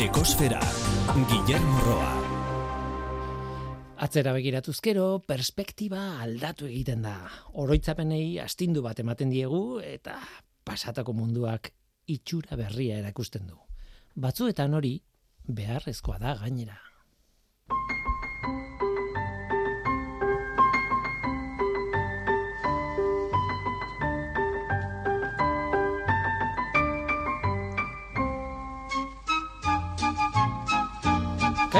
Ekosfera, Guillermo Roa. Atzera begiratuzkero, perspektiba aldatu egiten da. Oroitzapenei astindu bat ematen diegu eta pasatako munduak itxura berria erakusten du. Batzuetan hori beharrezkoa da gainera.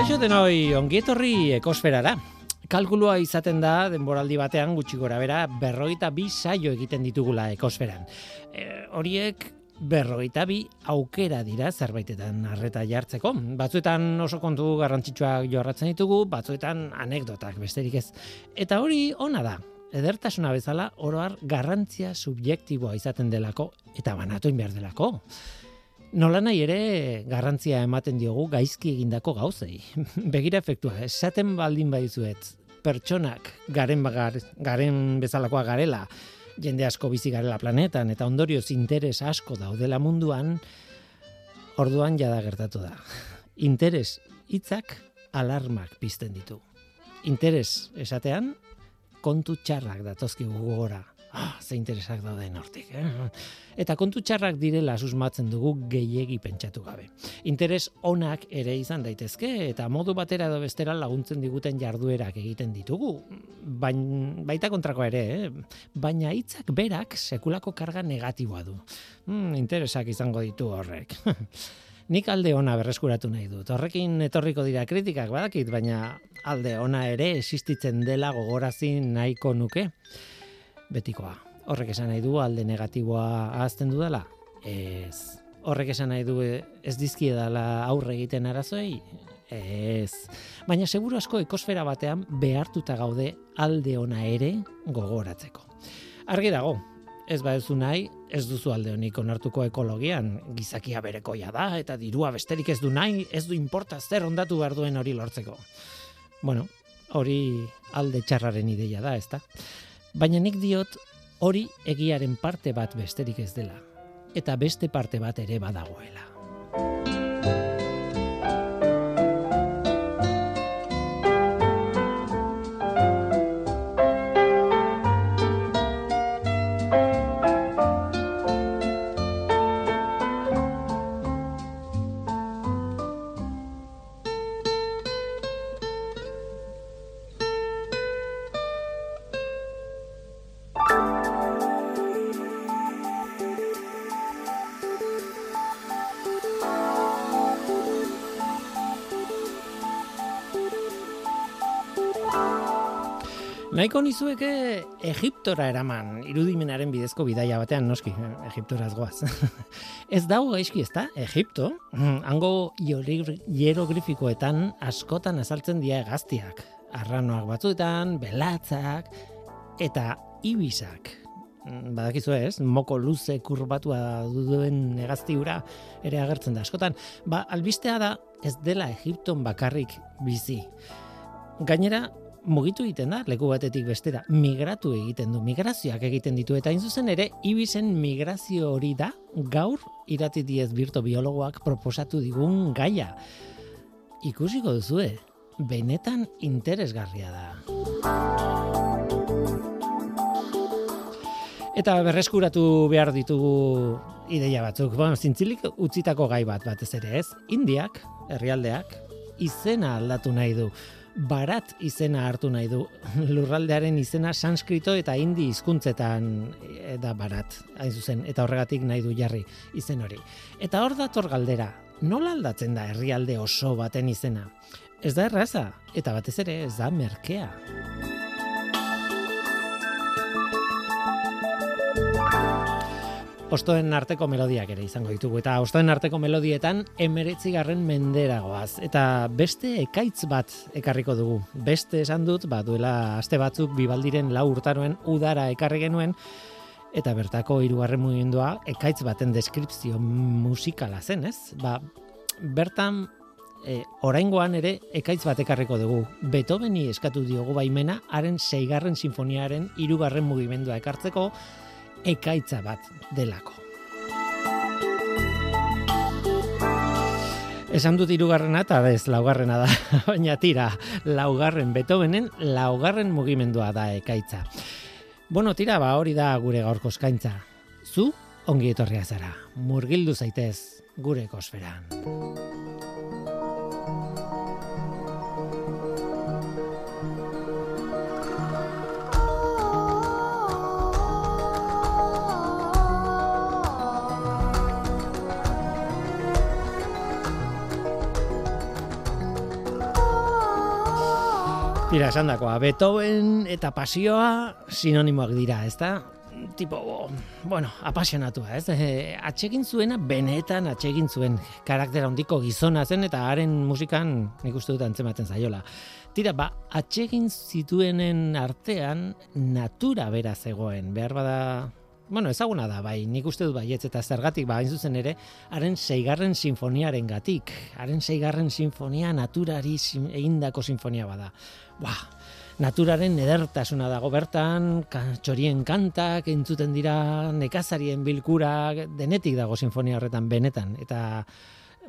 Kaixo denoi, ongietorri ekosferara. Kalkulua izaten da, denboraldi batean gutxi gora bera, berroita bi saio egiten ditugula ekosferan. E, horiek berroita bi aukera dira zerbaitetan arreta jartzeko. Batzuetan oso kontu garrantzitsuak jorratzen ditugu, batzuetan anekdotak besterik ez. Eta hori ona da, edertasuna bezala oroar garrantzia subjektiboa izaten delako eta banatu behar delako. Nola nahi ere garrantzia ematen diogu gaizki egindako gauzei. Begira efektua, esaten baldin badizuet, pertsonak garen, bagar, garen bezalakoa garela, jende asko bizi garela planetan, eta ondorioz interes asko daudela munduan, orduan jada gertatu da. Interes hitzak alarmak pizten ditu. Interes esatean, kontu txarrak datozki gogora ah, ze interesak dauden hortik. Eh? Eta kontu txarrak direla susmatzen dugu gehiegi pentsatu gabe. Interes onak ere izan daitezke eta modu batera edo bestera laguntzen diguten jarduerak egiten ditugu. Bain, baita kontrako ere, eh? baina hitzak berak sekulako karga negatiboa du. Hmm, interesak izango ditu horrek. Nik alde ona berreskuratu nahi dut. Horrekin etorriko dira kritikak badakit, baina alde ona ere existitzen dela gogorazi nahiko nuke betikoa. Horrek esan nahi du alde negatiboa ahazten dudala? Ez. Horrek esan nahi du ez dizkie dela aurre egiten arazoi? Ez. Baina seguru asko ekosfera batean behartuta gaude alde ona ere gogoratzeko. Argi dago, ez ba ezu nahi, ez duzu alde honik onartuko ekologian, gizakia berekoia da, eta dirua besterik ez du nahi, ez du importa zer ondatu behar duen hori lortzeko. Bueno, hori alde txarraren ideia da, ezta? Baina nik diot hori egiaren parte bat besterik ez dela. Eta beste parte bat ere badagoela. Nizueke Egiptora eraman, irudimenaren bidezko bidaia batean, noski, Egiptoraz goaz. ez dago gaizki ez da, Egipto, hango hierogrifikoetan askotan azaltzen dira egaztiak. Arranoak batzuetan, belatzak, eta ibisak. Badakizu ez, moko luze kurbatua duen egaztiura ere agertzen da askotan. Ba, albistea da ez dela Egipton bakarrik bizi. Gainera, mugitu egiten da leku batetik bestera, migratu egiten du, migrazioak egiten ditu eta hain zuzen ere ibizen migrazio hori da gaur irati diez birto biologoak proposatu digun gaia. Ikusiko duzue, benetan interesgarria da. Eta berreskuratu behar ditugu ideia batzuk. Bueno, zintzilik utzitako gai bat batez ere ez. Indiak, herrialdeak, izena aldatu nahi du barat izena hartu nahi du. Lurraldearen izena sanskrito eta hindi hizkuntzetan eh, da barat, hain zuzen, eta horregatik nahi du jarri izen hori. Eta hor dator galdera, nola aldatzen da herrialde oso baten izena? Ez da erraza, eta batez ere ez da merkea. Ostoen arteko melodiak ere izango ditugu eta ostoen arteko melodietan emeretzigarren menderagoaz. Eta beste ekaitz bat ekarriko dugu. Beste esan dut ba duela aste batzuk bibaldiren lau urtaroen udara ekarri genuen eta bertako hirugarren mugimendua ekaitz baten deskripzio musikala zen ez? Ba bertan e, oraingoan ere ekaitz bat ekarriko dugu. Beethoveni eskatu diogu baimena, haren seigarren sinfoniaren hirugarren mugimendua ekartzeko, ekaitza bat delako. Esan dut irugarrena eta ez laugarrena da, baina tira, laugarren Beethovenen laugarren mugimendua da ekaitza. Bueno, tira, ba, hori da gure gaurko eskaintza. Zu, ongi etorria zara, murgildu zaitez gure kosferan. Tira, esan dakoa, Beethoven eta pasioa sinonimoak dira, ez da? Tipo, bueno, apasionatua, ez? E, atxegin zuena, benetan atxegin zuen karaktera handiko gizona zen, eta haren musikan nik uste dut antzematen zaiola. Tira, ba, atxegin zituenen artean natura bera zegoen, behar bada bueno, ezaguna da, bai, nik uste dut baietz eta zergatik, ba, zuzen ere, haren seigarren sinfoniaren gatik, haren seigarren sinfonia naturari egindako sinfonia bada. Ba, naturaren edertasuna dago bertan, txorien kantak, entzuten dira nekazarien bilkura, denetik dago sinfonia horretan benetan, eta,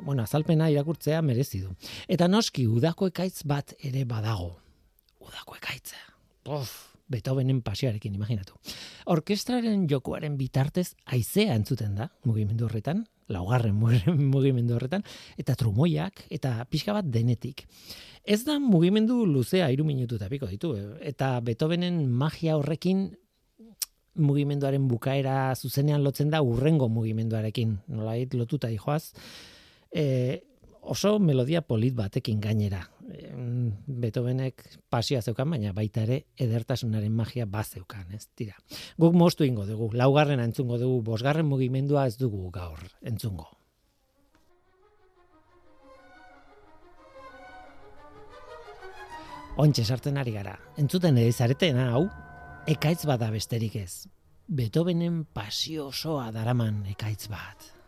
bueno, azalpena irakurtzea merezi du. Eta noski, udako ekaitz bat ere badago. Udako ekaitza. Pof, Beethovenen pasioarekin imaginatu. Orkestraren jokoaren bitartez aizea entzuten da mugimendu horretan, laugarren mugimendu horretan, eta trumoiak, eta pixka bat denetik. Ez da mugimendu luzea iru minutu eta piko ditu, eta Beethovenen magia horrekin mugimenduaren bukaera zuzenean lotzen da urrengo mugimenduarekin, nolait lotuta dijoaz, e, oso melodia polit batekin gainera. Beethovenek pasia zeukan, baina baita ere edertasunaren magia bat zeukan, ez tira. Guk mostu ingo dugu, laugarren entzungo dugu, bosgarren mugimendua ez dugu gaur entzungo. Ontxe sartzen ari gara, entzuten ere zareten hau, ekaitz bada besterik ez. Beethovenen pasio osoa daraman ekaitz bat.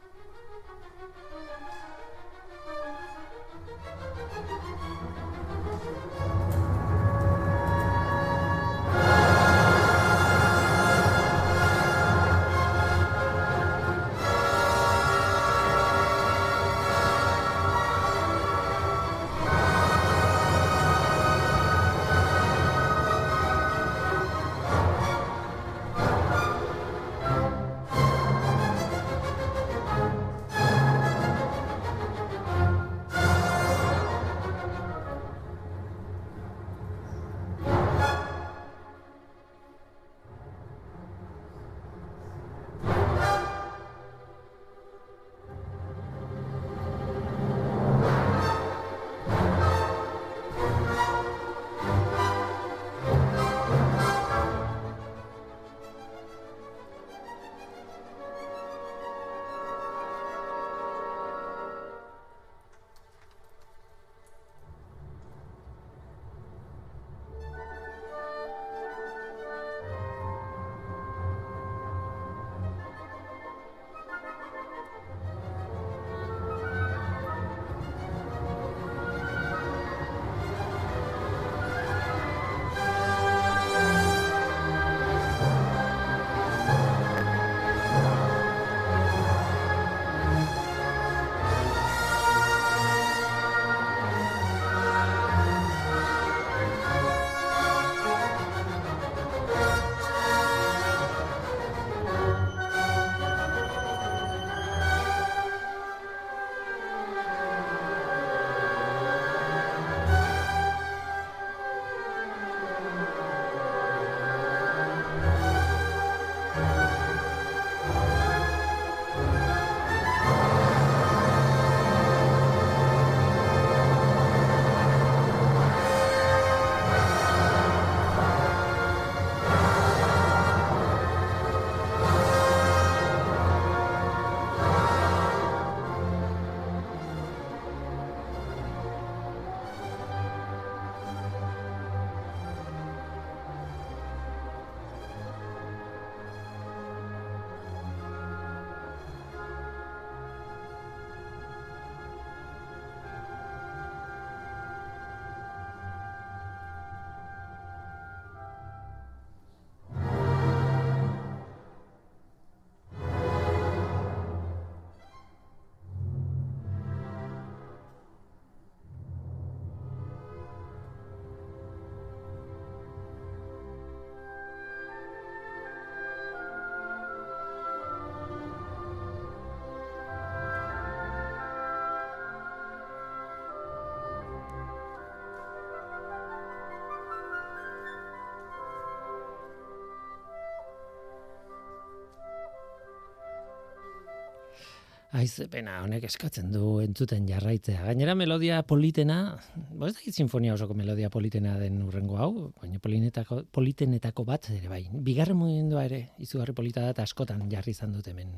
Aiz, pena, honek eskatzen du entzuten jarraitzea. Gainera melodia politena, bo ez dakit sinfonia osoko melodia politena den urrengo hau, baina polinetako, politenetako bat ere bai. Bigarren mugimendua ere, izugarri polita da, askotan jarri izan dut hemen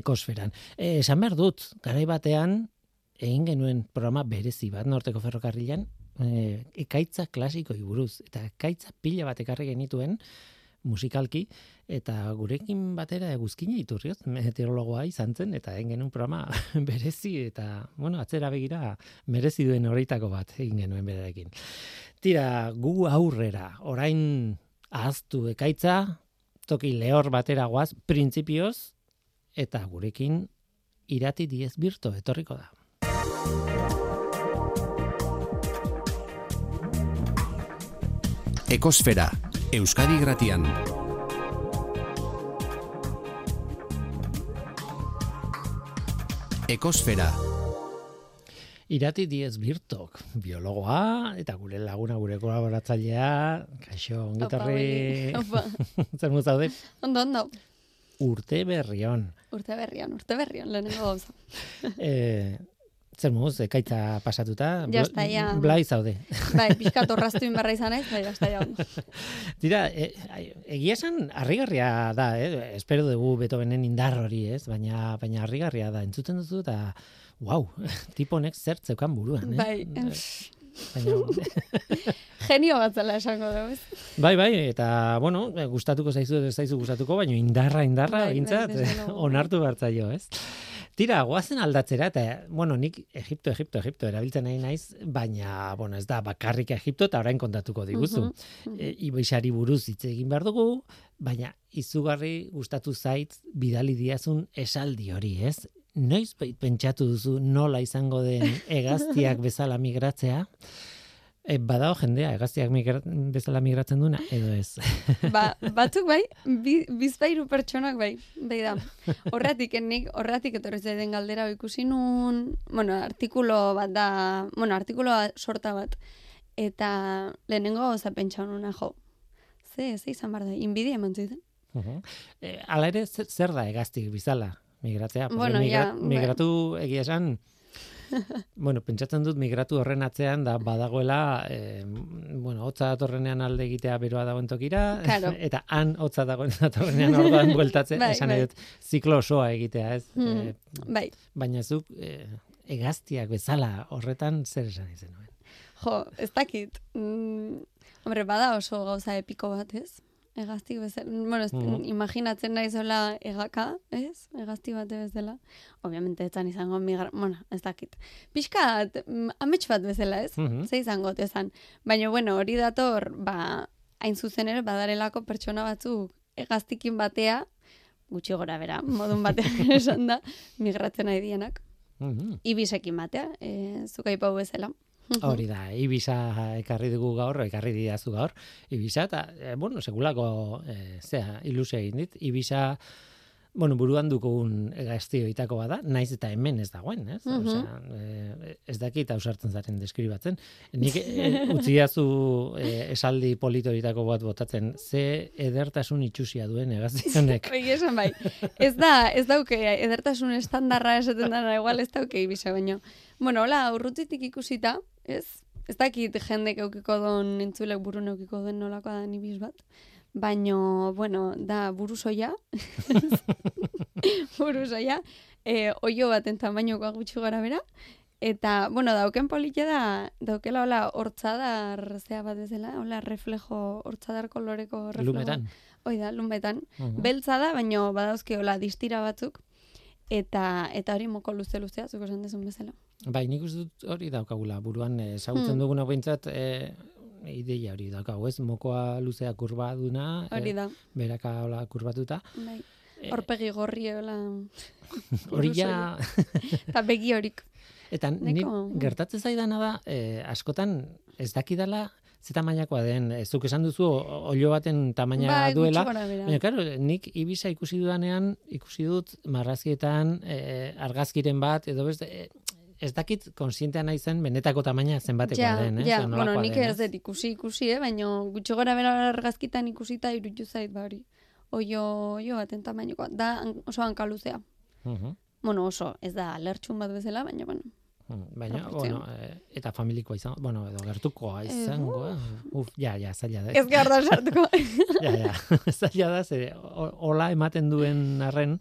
ekosferan. E, esan behar dut, garai batean, egin genuen programa berezi bat, norteko ferrokarrilan, e, ekaitza klasikoi buruz, eta ekaitza pila bat ekarri genituen, musikalki, eta gurekin batera eguzkine iturrioz, meteorologoa izan zen, eta egin genuen programa berezi, eta, bueno, atzera begira, merezi duen horreitako bat egin genuen berarekin. Tira, gu aurrera, orain ahaztu ekaitza, toki lehor batera guaz, printzipioz, eta gurekin irati diez birto etorriko da. Ekosfera, Euskadi Gratian. Ekosfera. Irati diez birtok, biologoa, eta gure laguna, gure kolaboratzailea, kaixo, ongitarri, zer muzaude? Ondo, ondo. Urte berrion. Urte berrion, urte berrion, lehenengo gauza. eh, zer muz, ekaitza pasatuta, Ja está, ja. blai zaude. Bai, pixkat orraztu inbarra izan ez, bai, basta ja. Dira, e, ai, egia esan harrigarria da, eh? espero dugu Beethovenen indar hori, ez? Baina, baina harrigarria da, entzuten duzu eta, wow, tipo honek zer zeukan buruan, eh? Bai, Baina, genio bat zela esango dugu, ez? bai, bai, eta, bueno, gustatuko zaizu ez zaizu gustatuko, baina indarra, indarra, Bai, bai, egintzat, luego. onartu bertzaio, ez? Tira, goazen aldatzera, eta, bueno, nik Egipto, Egipto, Egipto erabiltzen nahi naiz, baina, bueno, ez da, bakarrik Egipto, eta orain kontatuko diguzu. Mhm. e, ibaixari buruz hitz egin behar dugu, baina izugarri gustatu zait bidali diazun esaldi hori, ez? Noiz pe- pentsatu duzu nola izango den hegaztiak bezala migratzea? E, badao jendea hegaztiak migra bezala migratzen duna edo ez. Ba, batzuk bai, bi, bizpairu pertsonak bai, bai da. Horratik, nik, horratik etorri zaiden galdera ikusi nun, bueno, artikulo bat da, bueno, artikuloa sorta bat, eta lehenengo gauza pentsa nuna, jo, ze, ze izan bar da, inbidia eman zuiten. Mhm. e, hala ere zer, da hegaztik bizala migratzea? Bueno, ja, bai. migratu egia esan Bueno, pentsatzen dut migratu horren atzean da badagoela, eh, bueno, hotza datorrenean alde egitea beroa dagoen tokira, Claro. eta han hotza dagoen datorrenean orduan bueltatzen, Bai, esan bai. dut, ziklo osoa egitea, ez? Hmm. Eh, Bai, baina zuk eh, hegaztiak bezala horretan zer esan izan nuen. jo, ez dakit. Mm, hombre, bada oso gauza epiko bat, ez? Egaztik bezala, bueno, ez, Mhm. imaginatzen naizola egaka, ez? Egazti bate bezala. Obviamente, etzan izango migra, bueno, ez dakit. Pixkat, mm, amets bat bezala, ez? Mhm. Ze izango tezan. Baina, bueno, hori dator, ba, hain zuzen ere, badarelako pertsona batzuk egaztikin batea, gutxi gora bera, modun batean esan da, migratzen nahi dienak. Mhm. Ibisekin batea, e, zuka ipau bezala. Hori da, Ibiza ekarri dugu gaur, ekarri didazu gaur, Ibiza, eta, e, bueno, segulako, e, zea, ilusio egin dit, Ibiza, bueno, buruan dugun gaztioitako bada, naiz eta hemen ez dagoen, ez? Mhm. Osea, e, ez dakit ausartzen zaren deskribatzen. Nik e, utzi didazu e, esaldi politoritako bat botatzen, ze edertasun itxusia duen hegazti honek. Bai, esan bai. Ez da, ez dauke, edertasun estandarra esaten dara, igual ez dauke ibiza, baino. Bueno, hola, urrutitik ikusita, ez? Ez dakit jendek eukiko don, entzulek burun eukiko den nolakoa da ibiz bat. Baino, bueno, da buruzoia. buruzoia. E, oio baten tamainokoa gutxi gara bera. Eta, bueno, dauken politia da, daukela hola hortzadar, zea bat bezala, hola reflejo, hortzadar koloreko reflejo. Lumetan. Hoi da, lumetan. Mhm. Beltza da, baino badauzke hola distira batzuk. Eta eta hori moko luze luzea, zuko esan dezun bezala. Bai, nik uste dut hori daukagula, buruan eh, ezagutzen Hmm. duguna behintzat, e, ideia hori daukagu, ez? Mokoa luzea kurba duna, Hori da, beraka hola kurbatuta. bai. Eh, Horpegi gorri hola. Hori ja, Eta begi horik. eta ni gertatzen zaidana da, eh, askotan ez dakidala ze tamainakoa den, ez zuk esan duzu o- oilo baten tamaina bai, duela. Baina, claro, nik Ibiza ikusi dudanean, ikusi dut marrazkietan eh, argazkiren bat, edo beste, eh, ez dakit konsientea naizen benetako tamaina zenbatekoa ja, den, ez? ja, bueno, nik ez dut ikusi ikusi, eh, baina gutxi gora bera argazkitan ikusita irutu zait ba hori. Oio, oio baten tamainokoa. Da oso hankaluzea. Mhm. bueno, oso, ez da lertxun bat bezala, baina, bueno, Mm, Baina, bueno, eh, eta familikoa izan, bueno, edo gertukoa izango, eh? Uf, ja, ja, zaila da. ez gara da sartuko. Ja, ja, zaila da, ze, o- hola ematen duen arren,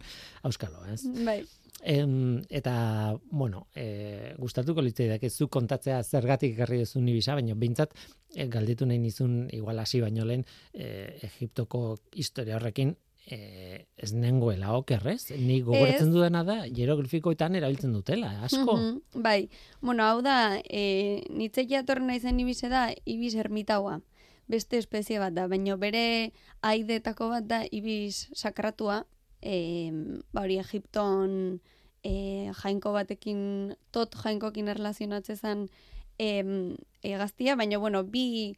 auskalo, ez? bai. Em, eta, bueno, e, gustatuko litzaidak ez zu kontatzea zergatik ekarri duzu nibisa, baina behintzat e, galdetu nahi nizun igual hasi baino lehen e, Egiptoko historia horrekin e, ez nengoela okerrez. Ni gogoratzen dudana da, hieroglifikoetan erabiltzen dutela, asko. Mhm, Bai, bueno, hau da, e, nitzek jatorren naizen ibize da, ibis ermitaua. Beste espezie bat da, baina bere aidetako bat da ibis sakratua, e, ba hori Egipton e, jainko batekin, tot jainkokin erlazionatze zen e, egaztia, baina bueno, bi,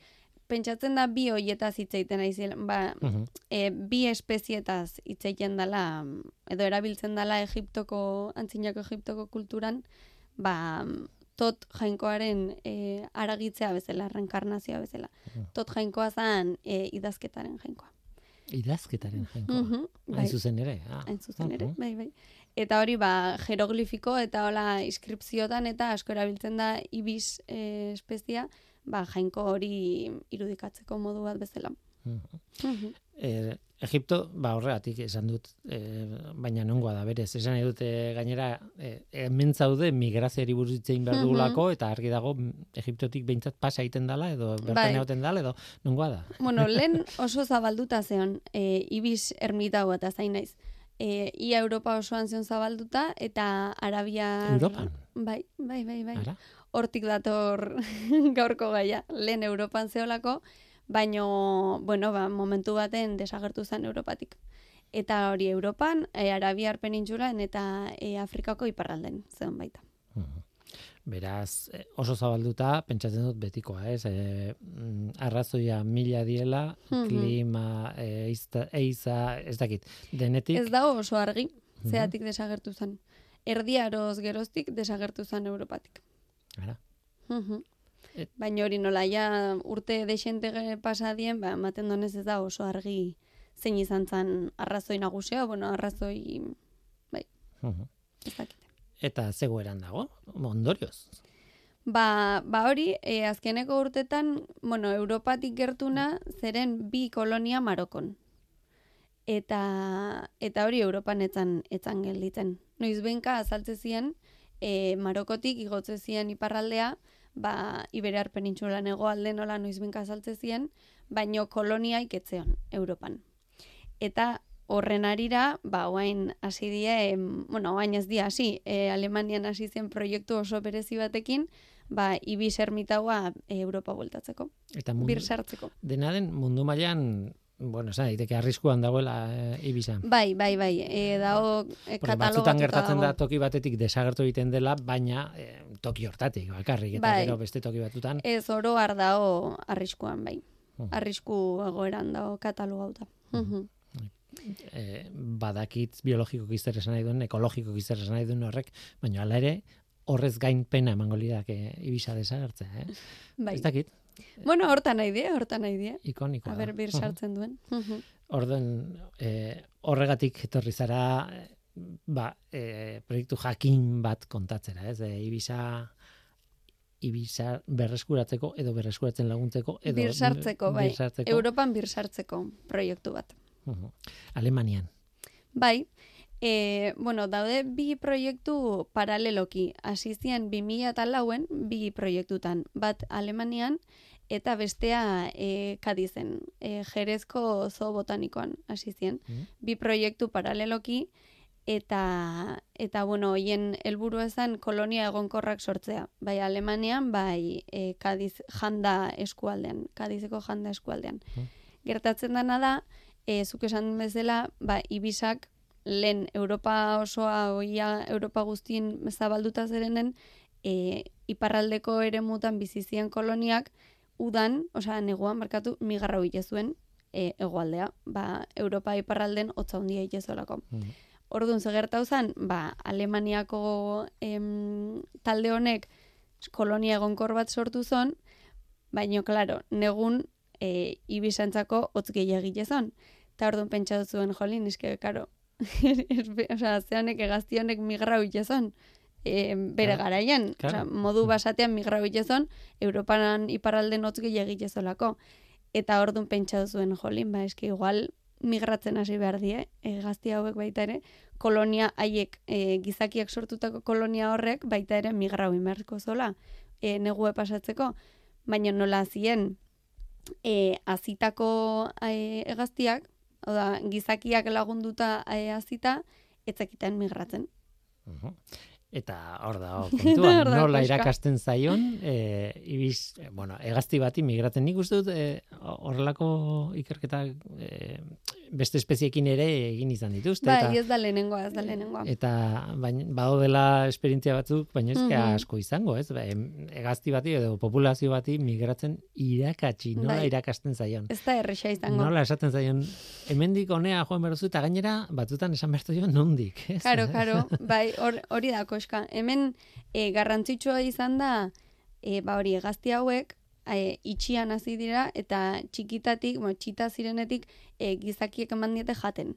pentsatzen da bi hoietaz hitz egiten naizela, ba, Mhm. e, bi espezietaz hitz egiten dela edo erabiltzen dela Egiptoko antzinako Egiptoko kulturan ba tot jainkoaren e, aragitzea bezala, reenkarnazioa bezala. Tot jainkoa zen e, idazketaren jainkoa. Idazketaren jainkoa. Mhm, Hain bai. zuzen ere. Ah. Hain zuzen ere, bai, bai. Eta hori, ba, jeroglifiko eta hola inskripziotan eta asko erabiltzen da ibis e, espezia, ba, jainko hori irudikatzeko modu bat bezala. Mhm. Mhm. E, Egipto, ba horregatik esan dut, e, baina nongoa da berez. Esan nahi dute gainera, e, hemen zaude migrazioari buruz hitz egin behar Mhm. dugulako, eta argi dago mm, Egiptotik behintzat pasa egiten dala, edo bertan Bai. egoten dala, edo nongoa da. Bueno, lehen oso zabalduta zeon, e, ibis ermita hau eta zain naiz. E, ia Europa osoan zeon zabalduta, eta Arabia... Europan? Bai, bai, bai, bai. Ara? Hortik dator gaurko gaia. Lehen Europan zeolako, baino, bueno, ba, momentu baten desagertu zen Europatik. Eta hori Europan, e, Arabiar penintxulan eta e, Afrikako iparralden zeon baita. Beraz, eh, oso zabalduta, pentsatzen dut betikoa, ez? E, arrazoia mila diela, klima, e, eizta, eiza, ez dakit, denetik, Ez dago oso argi, zeatik desagertu zen. Erdiaroz geroztik desagertu zen Europatik. ara, Mhm. Et- Baina hori nola, ja urte desente ge- pasa dien, ba, ematen donez ez da oso argi zein izan zen arrazoi nagusia, bueno, arrazoi, ez dakite. eta zegoeran dago, ondorioz. Ba, ba hori, e, azkeneko urtetan, bueno, Europatik gertuna, zeren bi kolonia Marokon. Eta, eta hori Europan etzan, etzan gelditzen. Noiz behinka azaltze ziren, e, Marokotik igotze ziren iparraldea, ba, Iberiar penintxulan egoalde nola noiz behinka azaltze ziren, baino koloniaik etzeon Europan. Eta horren arira, ba, oain hasi die, em, bueno, oain ez dia hasi, e, Alemanian hasi zen proiektu oso berezi batekin, ba, ibis ermitaua e, Europa bueltatzeko, Eta mundu, bir sartzeko. dena den mundu mailan bueno, esan daiteke arriskuan dagoela e, Ibiza. Bai, bai, bai, e, dago e, Porque batzutan katalogatuta gertatzen da dago. toki batetik desagertu egiten dela, baina e, toki hortatik, bakarrik, eta Bai. gero beste toki batutan. Ez oro har dago arriskuan, bai. Mhm. Arrisku egoeran dago katalogauta. E, badakit biologikoki zer esan nahi duen, ekologikoki zer esan nahi duen horrek, baina hala ere, horrez gain pena emango lidak e, Ibiza desagertzea, eh? Bai. Ez dakit, Bueno, hortan nahi die, hortan nahi die. ikonikoa. A ber, da. bir sartzen duen. Orden, e, horregatik etorri zara, ba, e, proiektu jakin bat kontatzera, ez? E, Ibiza Ibiza berreskuratzeko edo berreskuratzen laguntzeko edo Bir sartzeko, bai. birsartzeko. Europan bir sartzeko proiektu bat. Mhm. Alemanian. Bai, e, bueno, daude bi proiektu paraleloki. Hasi ziren 2004en bi proiektutan. Bat Alemanian eta bestea e, Kadizen. E, Jerezko zoo botanikoan hasi ziren. Mhm. Bi proiektu paraleloki eta eta bueno, hoien helburu zen kolonia egonkorrak sortzea. Bai Alemanian, bai e, Kadiz janda eskualdean, Kadizeko janda eskualdean. Mhm. Gertatzen dana da, e, zuk esan bezala, ba, ibisak lehen Europa osoa, oia Europa guztien zabalduta zerenen, e, iparraldeko ere mutan bizizien koloniak, udan, osea, neguan markatu, migarra hori zuen e, egoaldea. Ba, Europa iparralden hotza handia itezolako. Mhm. Orduan, ze gertau zen, ba, Alemaniako em, talde honek kolonia egonkor bat sortu zon, baino, klaro, negun e, ibisantzako hotz gehiagile zon. Eta orduan pentsatu zuen, jolin, eske, karo, osea, zeanek egazti honek migrau itezon, e, bere Claro. garaian, Claro. osea, modu basatean migrau itezon, Europaran iparalde notz gehiagi egitezolako. Eta orduan pentsa zuen jolin, ba, eski igual migratzen hasi behar die, e, gazti hauek baita ere, kolonia haiek, e, gizakiak sortutako kolonia horrek baita ere migrau inberko zola, e, negue pasatzeko, baina nola zien e, azitako e, egaztiak, hau da, gizakiak lagunduta e, azita, etzekiten migratzen. Mhm. Eta hor da, hor kontua, nola irakasten zaion, e, ibiz, bueno, egazti bati migratzen. Nik uste dut, e, horrelako ikerketak e, beste espeziekin ere egin izan dituzte. Bai, eta, ez da lehenengoa, ez da lehenengoa. eta baina badaudela esperientzia batzuk, baina ez Mhm. asko izango, ez? Ba, egazti bati edo populazio bati migratzen irakatsi, nola Bai. irakasten zaion. Ez da erresa izango. Nola esaten zaion, hemendik honea joan behar duzu, eta gainera, batutan esan behar jo nondik, ez? Karo, karo, bai, hor- hori da koska. Hemen e, garrantzitsua izan da, e, ba hori, egazti hauek, e, itxian hasi dira, eta txikitatik, bueno, txita zirenetik, e, gizakiek eman diete jaten.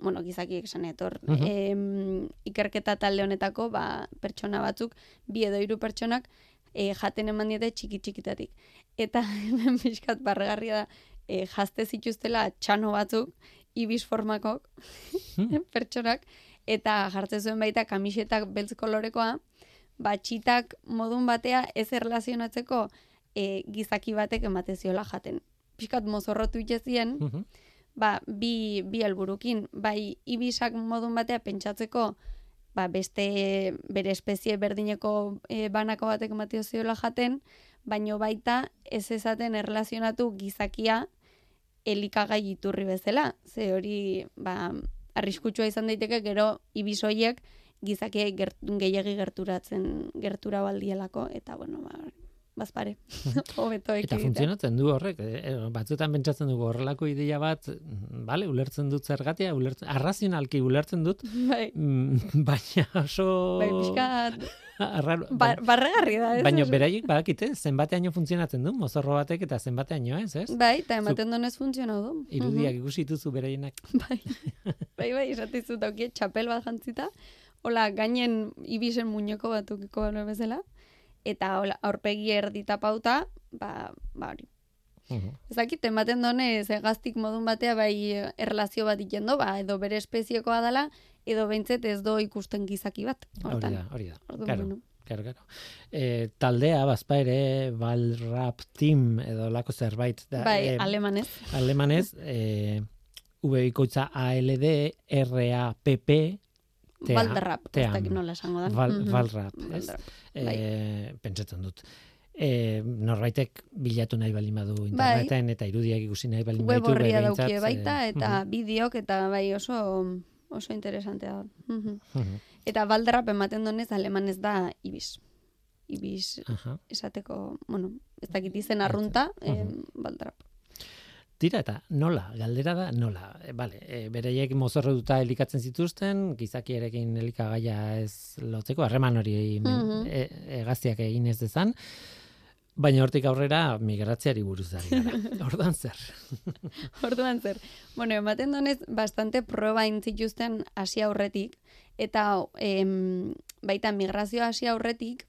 Bueno, gizakiek esan etor. Mhm. em, ikerketa talde honetako, ba, pertsona batzuk, bi edo hiru pertsonak, e, jaten eman diete txiki txikitatik. Eta hemen pixkat barregarria da, e, jazte zituztela txano batzuk, ibis formakok, Hmm. pertsonak, eta jartzen zuen baita kamisetak beltz kolorekoa, ba, txitak modun batea ez erlazionatzeko e, gizaki batek emate ziola jaten. Piskat mozorrotu itezien, Mhm. ba, bi, bi helburukin, bai ibisak modun batea pentsatzeko ba, beste bere espezie berdineko e, banako batek ematio ziola jaten, baino baita ez ezaten erlazionatu gizakia elikagai iturri bezala. Ze hori, ba, arriskutsua izan daiteke gero ibisoiek gizakiei gert, gehiagi gerturatzen gertura baldielako eta bueno, ba, bazpare. Hobeto Eta funtzionatzen du horrek, eh, eh, batzutan pentsatzen dugu horrelako ideia bat, mm, bale, ulertzen dut zergatia, ulertzen, arrazionalki ulertzen dut, Bai, mm, baina oso... bai, pixkat, arraro, bar, barregarri da, ez? baina beraiek badakite zenbateaino funtzionatzen du, mozorro batek eta zenbateaino ez, ez? Bai, eta ematen donez funtzionau du. Irudiak ikusi dituzu beraienak. Bai, bai, bai, esatizu daukie txapel bat jantzita, hola, gainen ibisen muñeko batukiko bano bezala, eta hola, aurpegi erdita pauta, ba, ba hori. Ez dakit, ematen donez, gaztik modun batea bai erlazio bat ikendo, ba, edo bere espeziekoa dela, edo behintzet ez do ikusten gizaki bat. Hori da, hori da. Claro, bueno. claro, claro. E, taldea, bazpa ere, Valrap Team edo lako zerbait. Da, Bai, eh, alemanez. alemanez, e, V bikoitza ALD, RAPP, tea, Balderrap, ez dakit nola esango da. Val, Mhm. Valrap, ez? Balderrap. E, bai. pentsatzen dut. E, norbaitek bilatu nahi balin badu Bai. interneten eta irudiak ikusi nahi balin Web horria behintzat, daukie baita, eh, eta bideok, eta bai oso oso interesantea da. Mhm. mhm, Eta balderrap ematen donez, alemanez da ibis. Ibis aha. esateko, bueno, ez dakit izen arrunta, eh, balderrap. Tira eta nola, galdera da nola. E, vale, e, bereiek mozorrotuta elikatzen zituzten, gizakierekin elikagaia ez lotzeko, harreman hori men- Mhm. e, egaztiak egin ez dezan, baina hortik aurrera migratzeari buruz ari gara. Ordan zer. Orduan zer. Bueno, ematen donez, bastante proba intzituzten hasi aurretik, eta em, baita migrazio hasi aurretik,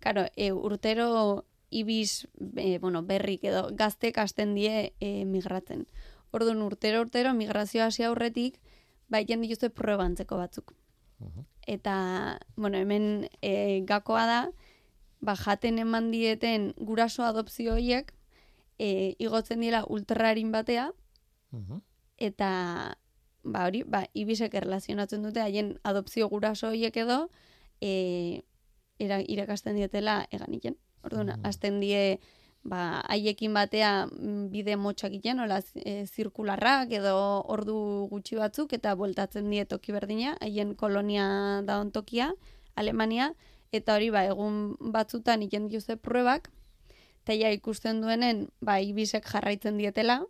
karo, e, urtero ibis, e, bueno, berrik edo gaztek hasten die e, migratzen. Orduan, urtero urtero migrazio hasi aurretik, baiten dituzte proba antzeko batzuk. Mhm. Eta, bueno, hemen e, gakoa da, ba, jaten eman dieten guraso adopzio horiek, e, igotzen dira ultrarin batea, Mhm. eta ba hori, ba, ibisek erlazionatzen dute haien adopzio guraso horiek edo e, era, irakasten dietela eganiken. Orduan, Mm. hasten die ba, haiekin batea mm, bide motxak egiten, hola, e, zirkularrak edo ordu gutxi batzuk, eta bueltatzen die toki berdina, haien kolonia da tokia, Alemania, eta hori, ba, egun batzutan iken dituzte pruebak, eta ja ikusten duenen, ba, ibisek jarraitzen dietela,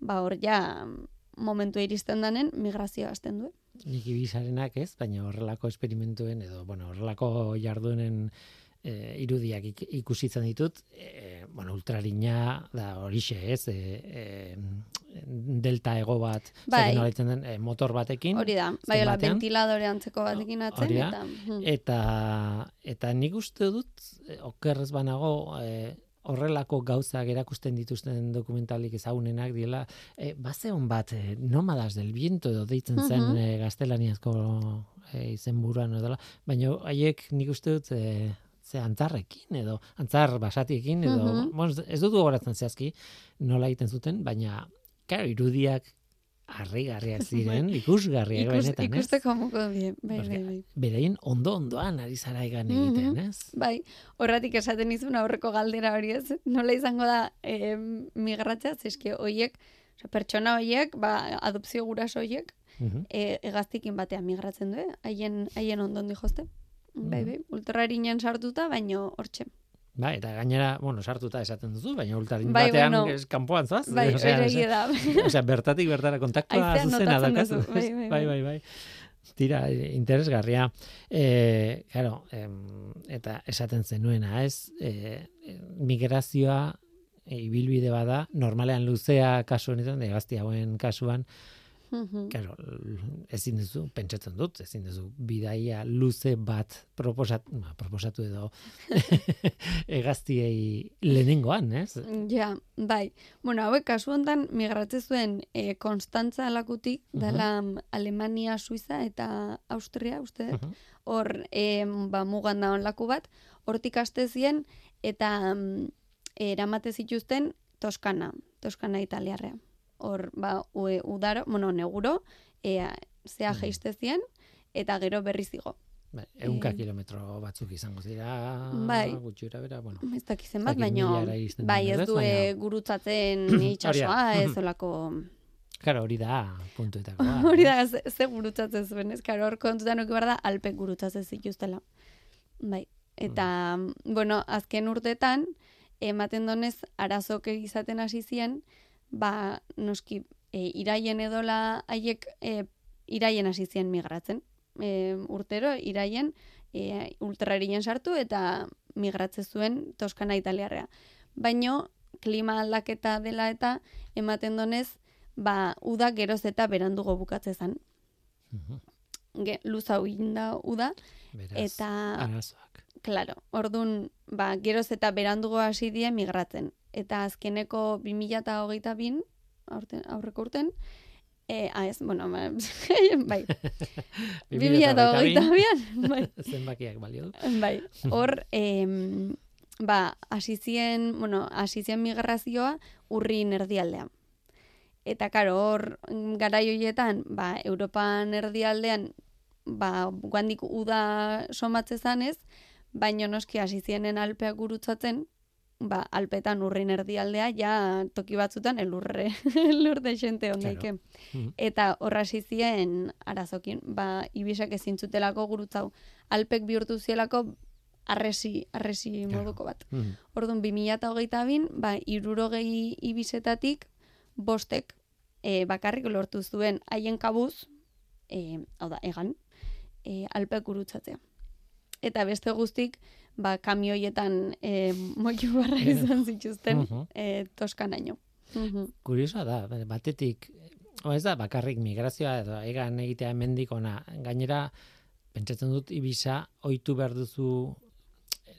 ba, hor ja momentu iristen danen migrazioa hasten du. Nik ibisarenak ez, baina horrelako esperimentuen edo, bueno, horrelako jarduenen e, irudiak ik, ikusitzen ditut, e, bueno, ultrarina da horixe, ez? E, e, delta ego bat, Bai. den, e, motor batekin. Hori da, bai, hola, ventiladore antzeko batekin atzen, Hori da. eta... hmm. Eta, eta nik uste dut, e, okerrez banago, e, horrelako gauzak erakusten dituzten dokumentalik ezagunenak diela, e, bazeon bat, e, nomadas del viento edo deitzen zen Mhm. e, gaztelaniazko e, izenburuan edo dela, baina haiek nik uste dut e, ze antzarrekin edo antzar basatiekin edo Mhm. bueno, ez dut gogoratzen zehazki nola egiten zuten, baina claro, irudiak harrigarriak ziren, ikusgarriak Ikus, benetan, ez? ikusteko moko die, bai, bai, bai. Beraien ondo ondoan ari zara egan egiten, Mhm. ez? Bai, horratik esaten izun aurreko galdera hori ez, nola izango da e, migratzea, zeske hoiek, pertsona hoiek, ba, adopzio guraso hoiek, Mhm. e, egaztikin batean migratzen du, eh? haien, haien ondon dihoste. Bai, Mhm. bai, ultrarinen sartuta, baino hortxe. Ba, eta gainera, bueno, sartuta esaten duzu, baina ultarin Bai, batean bueno. kanpoan zoaz. Bai, osea, da. osea, bertatik bertara kontaktua zuzena daukazu. duzu, bai, bai, bai, bai, bai. Tira, interesgarria. Eh, claro, em, eta esaten zenuena, ez? Eh, migrazioa ibilbide bada, normalean luzea kasu honetan, egazti hauen kasuan, Claro, ezin duzu, pentsatzen dut, ezin duzu bidaia luze bat proposatu, ba, proposatu edo egaztiei lehenengoan, ez? Ja, bai. Bueno, hauek kasu hontan migratze zuen e, Konstantza lakutik, Mhm. dela mm, Alemania, Suiza eta Austria, uste dut. Mhm. hor e, ba, mugan da laku bat, hortik aste zien eta mm, eramate zituzten Toskana, Toskana italiarrea. Hor, ba, ue, udaro, bueno, neguro, e, zea Mhm. jeiste zien, eta gero berriz igo. Bai, eunka Eh, kilometro batzuk izango dira, Bai. gutxura bera, bueno. Ez dakiz zenbat, dakit baino, bai, ez du Baina- e, gurutzatzen itxasoa, ez olako... Claro, hori da puntuetakoa. Hori da, ze, ze gurutzatzen zuen, ez? Karo, hor kontutan behar da, alpek gurutzatzen zituztela. Bai. Eta, bueno, azken urtetan, ematen donez, arazok izaten hasi zien, ba, noski, e, iraien edola haiek e, iraien hasi zien migratzen. E, urtero, iraien e, ultrarinen sartu eta migratze zuen Toskana italiarrea. Baino, klima aldaketa dela eta ematen donez, ba, uda geroz eta berandugo bukatze zen. Mhm. Ge, luz hau da uda, Beraz, eta, arazoak. claro, ordun ba, geroz eta berandugo hasi die migratzen. Eta azkeneko 2008 bin, aurten, aurreko urten, e, ah, ez, bueno, ba, bai, 2008 bian, bai, Zenbakiak balio bai, hor, em, ba, hasi zien, bueno, hasi zien migrazioa urrin erdialdean. Eta karo, hor garai horietan, ba, Europan erdialdean, ba, guandik uda somatze zanez, baino noski hasi zienen alpeak gurutzatzen, ba, alpetan urrin erdialdea, ja toki batzutan elurre, elur de xente ondaike. Mhm. Eta horra hasi zien arazokin, ba, ibisak ezin zutelako gurutzau. Alpek bihurtu zielako arresi, arresi Claro. moduko bat. Mhm. Orduan, 2008 bin, ba, irurogei ibisetatik, bostek e, bakarrik lortu zuen haien kabuz, e, hau da, egan, e, alpek gurutzatzea. Eta beste guztik, ba, kamioietan e, moiu barra izan zituzten Mhm. e, toskanaino. Mhm. Kuriosoa da, batetik, o ez da, bakarrik migrazioa edo egan egitea hemendik ona. Gainera, pentsatzen dut Ibisa ohitu behar duzu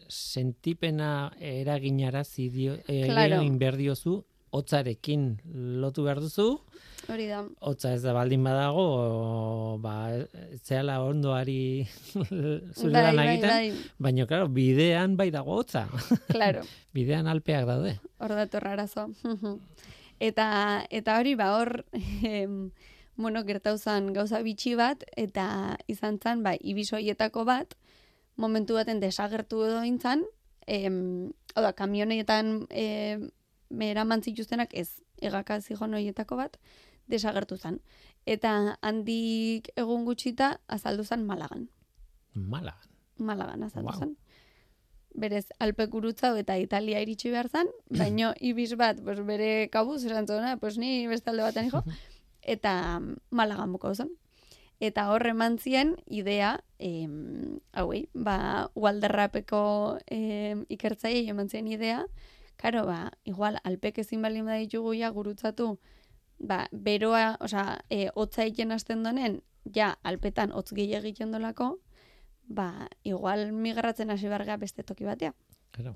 sentipena eraginara zidio, Claro. egin behar diozu, hotzarekin lotu behar duzu, Hori da. hotza ez da baldin badago, o, ba, zehala ondoari zure bai, lan bai, egiten, bai, baina, claro, bidean bai dago hotza. claro. bidean alpeak daude. hor dator arazoa. eta, eta hori, ba, hor, em, bueno, gertau zen gauza bitxi bat, eta izan zen, ba, ibisoietako bat, momentu baten desagertu edo intzan, em, hau da, kamionetan em, eraman zituztenak ez, egaka zijon horietako bat, desagertu zen. Eta handik egun gutxita azaldu zen Malagan. Malagan. Malagan azaldu Wow. zen. Berez, Alpe gurutzau eta Italia iritsi behar zen, baino ibis bat, pues, bere kabuz, esan zuena, pues ni bestalde baten jo, eta Malagan buko zen. Eta hor eman zien idea em, hauei, ba, ualderrapeko em, eman zen idea, karo, ba, igual, alpek ezin balin baditugu ja gurutzatu, ba, beroa, osea, e, hotza egiten hasten donen, ja, alpetan hotz gehiago egiten dolako, ba, igual migratzen hasi barga beste toki batea. Claro.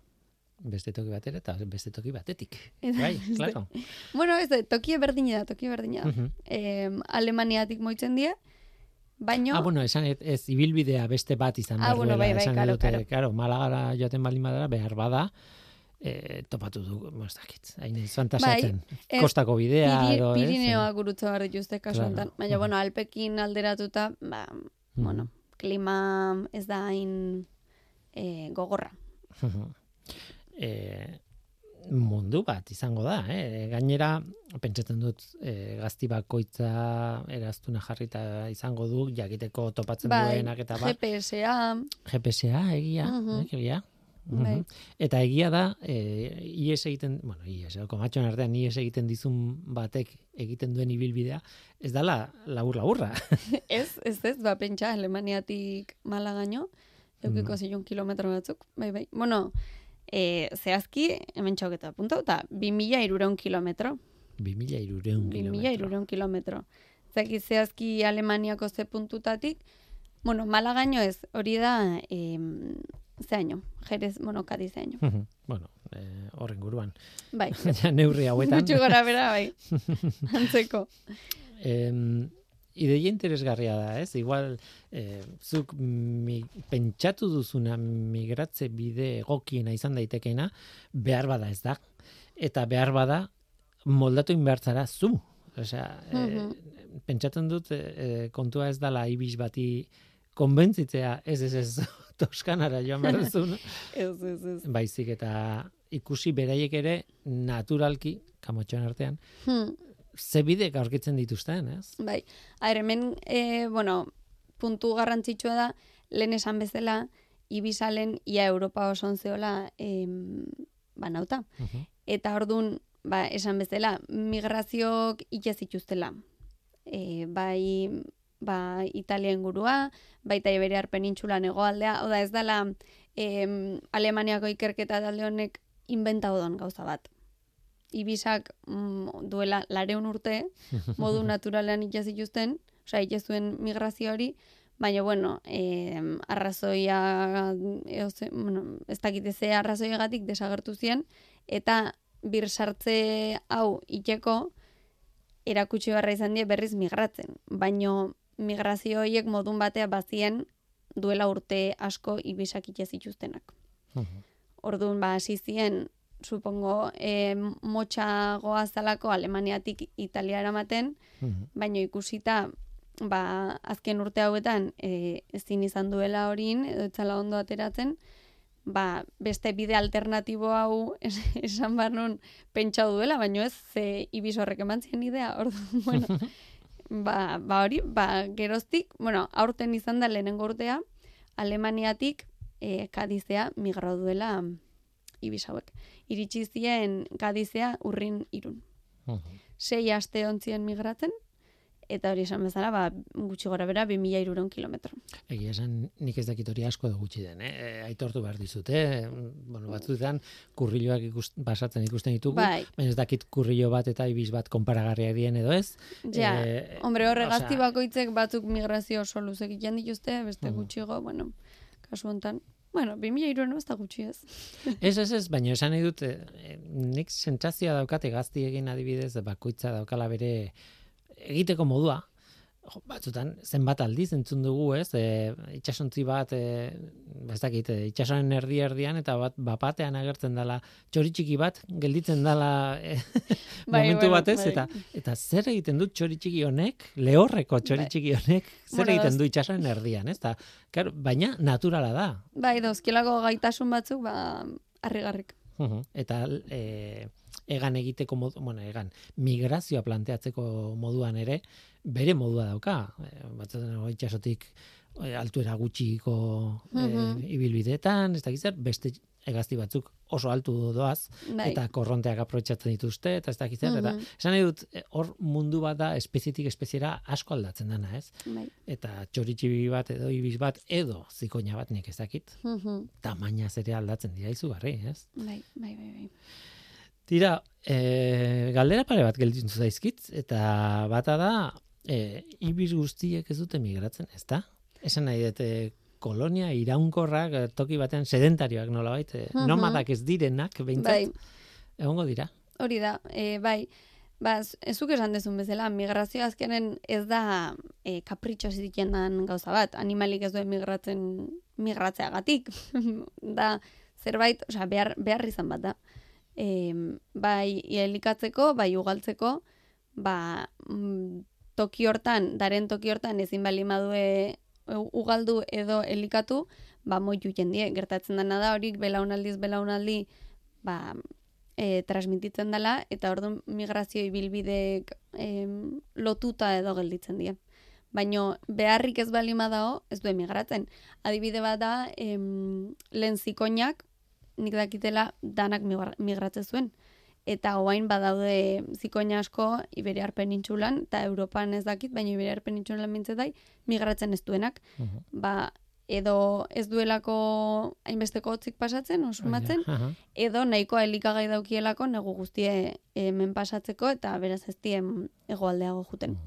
Beste toki batera eta beste toki batetik. Eta- Bai, claro. Bueno, ez da, toki berdina da, toki berdina da. Mhm. Em, Alemaniatik moitzen die, baino, Ah, bueno, esan ez, ez ibilbidea beste bat izan Ah, behar bueno, duela. bai, bai, esan claro, dute, claro. claro, Malagara joaten baldin badara, behar bada, e, topatu du, ez dakit, hain ez fantasatzen. Bai, ez, Kostako bidea, Piri, edo, ez? Pirineoa gurutza behar dituzte kasu Claro. honetan. Baina, Mhm. bueno, alpekin alderatuta, ba, Mhm. bueno, klima ez da hain e, gogorra. e, mundu bat izango da, eh? Gainera, pentsatzen dut, e, gazti bakoitza eraztuna jarrita izango du, jakiteko topatzen Bai, duenak eta bat. GPS-a, GPS-a, egia, Mhm. eh, egia. Bai. Eta egia da, e, IES egiten, bueno, IES, eh, komatxoan artean IES egiten dizun batek egiten duen ibilbidea, ez dala labur-laburra. ez, ez ez, ba, pentsa, Alemaniatik malagaino, eukiko Mm. zilun kilometro batzuk, bai, bai. Bueno, e, zehazki, hemen txoketa punto, eta 2000 irureun kilometro. 2000 irureun 2000 irureun kilometro. Zaki zehazki Alemaniako ze puntutatik, bueno, malagaino ez, hori da, em, ze año, jerez, bueno, kadiz año. Mhm. bueno, eh, horren guruan. Bai, Ja, neurri hauetan. gutxi gora bera, bai, antzeko. Em, ideia interesgarria da, ez? Igual, eh, zuk mi, pentsatu duzuna migratze bide egokiena izan daitekeena, behar bada ez da. Eta behar bada, moldatu inbertzara zu. Osea, Mhm. eh, pentsatzen dut eh, kontua ez dala ibis bati konbentzitzea, ez ez ez, toskanara joan behar duzun, Ez, ez, ez. baizik eta ikusi beraiek ere naturalki, kamotxoan artean, Hmm. ze bidek aurkitzen dituzten, ez? Bai, a hemen, e, bueno, puntu garrantzitsua da, lehen esan bezala, Ibizalen ia Europa oson zeola em, banauta. Mhm. Eta ordun ba, esan bezala, migraziok itxe zituztela. E, bai, ba, Italia ingurua, baita Iberiar penintxulan hegoaldea, oda ez dela em, Alemaniako ikerketa talde honek inventa odon gauza bat. Ibisak mm, duela lareun urte, modu naturalean itxe zituzten, osea, itxe zuen migrazio hori, baina, bueno, eh, arrazoia, eo ze- bueno, ez dakite ze arrazoiagatik desagertu ziren, eta bir sartze hau itxeko erakutsi barra izan die berriz migratzen. Baino migrazio horiek modun batea bazien duela urte asko ibisak itxe zituztenak. Mhm. Orduan, ba, hasi zien, supongo, e, motxa goazalako Alemaniatik Italia eramaten, Mhm. baina ikusita, ba, azken urte hauetan e, ezin izan duela horin, edo etzala ondo ateratzen, ba, beste bide alternatibo hau es- esan behar nun pentsau duela, baina ez ze ibis horrek eman zien idea, orduan, bueno, ba, ba hori, ba, geroztik, bueno, aurten izan da lehenengo urtea, Alemaniatik e, Kadizea migrau duela ibis hauek. Iritsi zien Kadizea urrin irun. Mhm. Sei aste ontzien migratzen, eta hori esan bezala, ba, gutxi gora bera, 2000 iruron kilometro. Egia esan, nik ez dakit hori asko edo gutxi den, eh? E, Aitortu behar dizute, eh? bueno, batzuetan kurriloak ikust, basatzen ikusten ditugu, Bai, baina ez dakit kurrilo bat eta ibis bat konparagarria dien edo ez. ja, Eh, hombre, horre osea, gazti bakoitzek batzuk migrazio oso luzek egiten dituzte, beste Mhm. gutxigo, bueno, kasu hontan, bueno, 2000 iruron ez da gutxi ez. Ez, ez, ez, baina esan nahi dut, eh, nik sentsazioa daukate gazti egin adibidez, bakoitza daukala bere egiteko modua, jo, batzutan zenbat aldiz entzun dugu, ez? E, itsasontzi bat, e, ez dakit, e, itsasoaren erdi erdian eta bat bapatean agertzen dela txori txiki bat gelditzen dela e, Bai, momentu batez bai. eta eta zer egiten du txori txiki honek, lehorreko txori Bai. txiki honek, zer Bueno, egiten du itsasoaren erdian, ez? Ta, claro, baina naturala da. Bai, dauzkielako gaitasun batzuk, ba, harrigarrik. Mhm. Eta e, egan egiteko modu, bueno, egan migrazioa planteatzeko moduan ere bere modua dauka. E, batzutan hori itsasotik e, altuera gutxiko e, Mhm. ibilbideetan, ez dakit zer, beste hegazti batzuk oso altu doaz, Bai. eta korronteak aprobetxatzen dituzte, eta ez dakit zer, eta Mhm. esan nahi dut, e, hor mundu bat da espezietik espeziera asko aldatzen dana, ez? Bai. Eta txoritxibi bat edo ibiz bat edo zikoina bat nik ez dakit, Mhm. tamaina ere aldatzen dira izugarri, ez? Bai, bai, bai, bai. Tira, e, galdera pare bat gelditzen zaizkit, eta bata da, e, ibiz guztiek ez dute migratzen, ez da? Esan nahi dut, e, kolonia iraunkorrak e, toki batean sedentarioak nolabait, e, Mhm. nomadak ez direnak, behintzat, Bai, egongo dira. hori da, e, bai, ba, ezuk esan dezun bezala, migrazio azkenen ez da e, kapritxo zitiken dan gauza bat, animalik ez duen migratzen migratzeagatik, da zerbait, osea, behar, behar izan bat da. E, bai, elikatzeko, bai ugaltzeko, ba, mm, toki hortan, daren toki hortan ezin bali madue u- ugaldu edo elikatu, ba, moitu jendie, gertatzen dena da, horik belaunaldiz belaunaldi, ba, e, transmititzen dela, eta orduan migrazio ibilbideek em, lotuta edo gelditzen die. Baino beharrik ez balima dao, ez du emigratzen. Adibide bat da, em, lehen zikoinak, nik dakitela danak migra- migratzen zuen. Eta hoain badaude zikoina asko Iberiar penintxulan, eta Europan ez dakit, baina Iberiar penintxulan mintzetai, migratzen ez duenak. Mhm. Ba, edo ez duelako hainbesteko hotzik pasatzen, osumatzen, Aha. edo nahikoa elikagai daukielako negu guztie hemen pasatzeko eta beraz ez dien hegoaldeago juten.